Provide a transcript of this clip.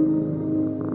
あ。